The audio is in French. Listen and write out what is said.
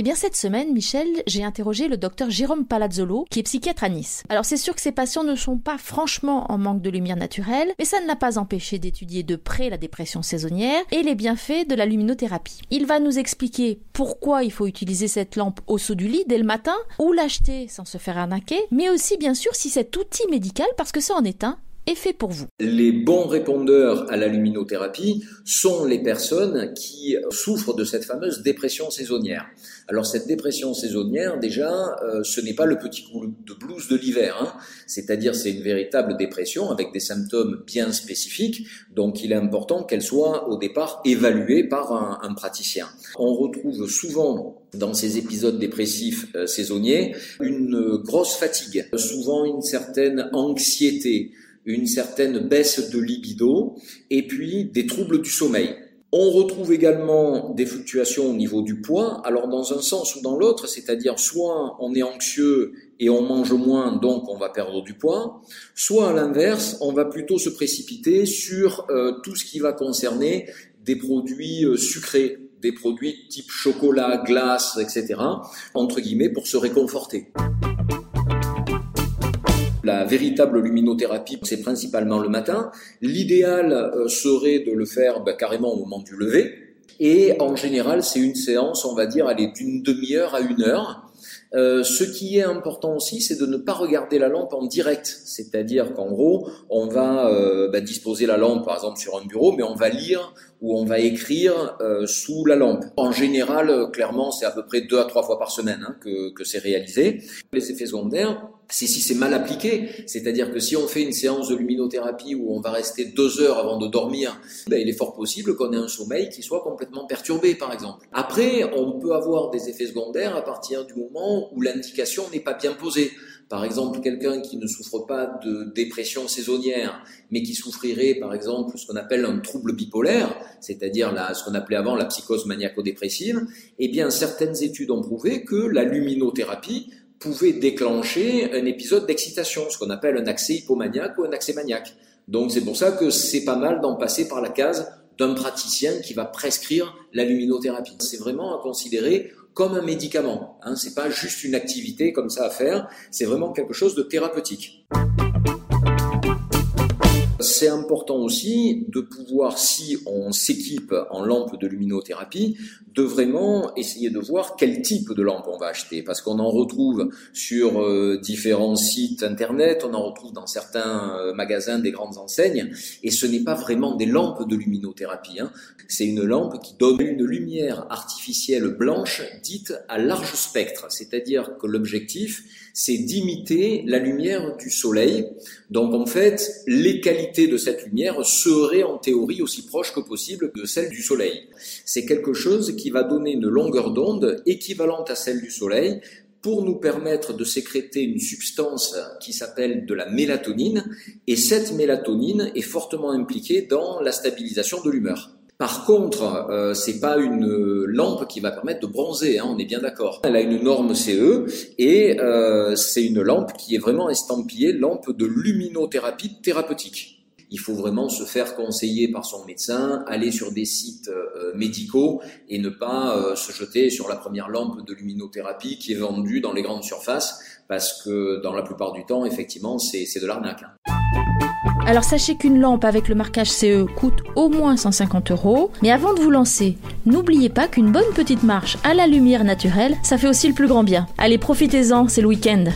Eh bien cette semaine, Michel, j'ai interrogé le docteur Jérôme Palazzolo, qui est psychiatre à Nice. Alors c'est sûr que ces patients ne sont pas franchement en manque de lumière naturelle, mais ça ne l'a pas empêché d'étudier de près la dépression saisonnière et les bienfaits de la luminothérapie. Il va nous expliquer pourquoi il faut utiliser cette lampe au saut du lit dès le matin, ou l'acheter sans se faire arnaquer, mais aussi bien sûr si cet outil médical, parce que ça en est un, Les bons répondeurs à la luminothérapie sont les personnes qui souffrent de cette fameuse dépression saisonnière. Alors cette dépression saisonnière, déjà, euh, ce n'est pas le petit coup de blues de l'hiver, hein. c'est-à-dire c'est une véritable dépression avec des symptômes bien spécifiques, donc il est important qu'elle soit au départ évaluée par un, un praticien. On retrouve souvent dans ces épisodes dépressifs euh, saisonniers une grosse fatigue, souvent une certaine anxiété, une certaine baisse de libido et puis des troubles du sommeil. On retrouve également des fluctuations au niveau du poids, alors dans un sens ou dans l'autre, c'est-à-dire soit on est anxieux et on mange moins, donc on va perdre du poids, soit à l'inverse, on va plutôt se précipiter sur euh, tout ce qui va concerner des produits euh, sucrés, des produits type chocolat, glace, etc., entre guillemets, pour se réconforter. La véritable luminothérapie, c'est principalement le matin. L'idéal euh, serait de le faire bah, carrément au moment du lever. Et en général, c'est une séance, on va dire, aller d'une demi-heure à une heure. Euh, ce qui est important aussi, c'est de ne pas regarder la lampe en direct. C'est-à-dire qu'en gros, on va euh, bah, disposer la lampe, par exemple, sur un bureau, mais on va lire ou on va écrire sous la lampe. En général, clairement, c'est à peu près deux à trois fois par semaine hein, que, que c'est réalisé. Les effets secondaires, c'est si c'est mal appliqué, c'est-à-dire que si on fait une séance de luminothérapie où on va rester deux heures avant de dormir, ben, il est fort possible qu'on ait un sommeil qui soit complètement perturbé, par exemple. Après, on peut avoir des effets secondaires à partir du moment où l'indication n'est pas bien posée. Par exemple, quelqu'un qui ne souffre pas de dépression saisonnière, mais qui souffrirait, par exemple, ce qu'on appelle un trouble bipolaire, c'est-à-dire ce qu'on appelait avant la psychose maniaco-dépressive, eh bien, certaines études ont prouvé que la luminothérapie pouvait déclencher un épisode d'excitation, ce qu'on appelle un accès hypomaniaque ou un accès maniaque. Donc c'est pour ça que c'est pas mal d'en passer par la case d'un praticien qui va prescrire la luminothérapie. C'est vraiment à considérer comme un médicament. Hein. C'est pas juste une activité comme ça à faire, c'est vraiment quelque chose de thérapeutique. C'est important aussi de pouvoir, si on s'équipe en lampe de luminothérapie, de vraiment essayer de voir quel type de lampe on va acheter, parce qu'on en retrouve sur euh, différents sites internet, on en retrouve dans certains euh, magasins des grandes enseignes, et ce n'est pas vraiment des lampes de luminothérapie. Hein. C'est une lampe qui donne une lumière artificielle blanche dite à large spectre, c'est-à-dire que l'objectif c'est d'imiter la lumière du soleil. Donc en fait, les qualités de cette lumière seraient en théorie aussi proches que possible de celles du soleil. C'est quelque chose qui va donner une longueur d'onde équivalente à celle du soleil pour nous permettre de sécréter une substance qui s'appelle de la mélatonine, et cette mélatonine est fortement impliquée dans la stabilisation de l'humeur. Par contre, euh, c'est pas une lampe qui va permettre de bronzer, hein, on est bien d'accord. Elle a une norme CE et euh, c'est une lampe qui est vraiment estampillée lampe de luminothérapie thérapeutique. Il faut vraiment se faire conseiller par son médecin, aller sur des sites euh, médicaux et ne pas euh, se jeter sur la première lampe de luminothérapie qui est vendue dans les grandes surfaces parce que dans la plupart du temps, effectivement, c'est de l'arnaque. Alors sachez qu'une lampe avec le marquage CE coûte au moins 150 euros. Mais avant de vous lancer, n'oubliez pas qu'une bonne petite marche à la lumière naturelle, ça fait aussi le plus grand bien. Allez, profitez-en, c'est le week-end.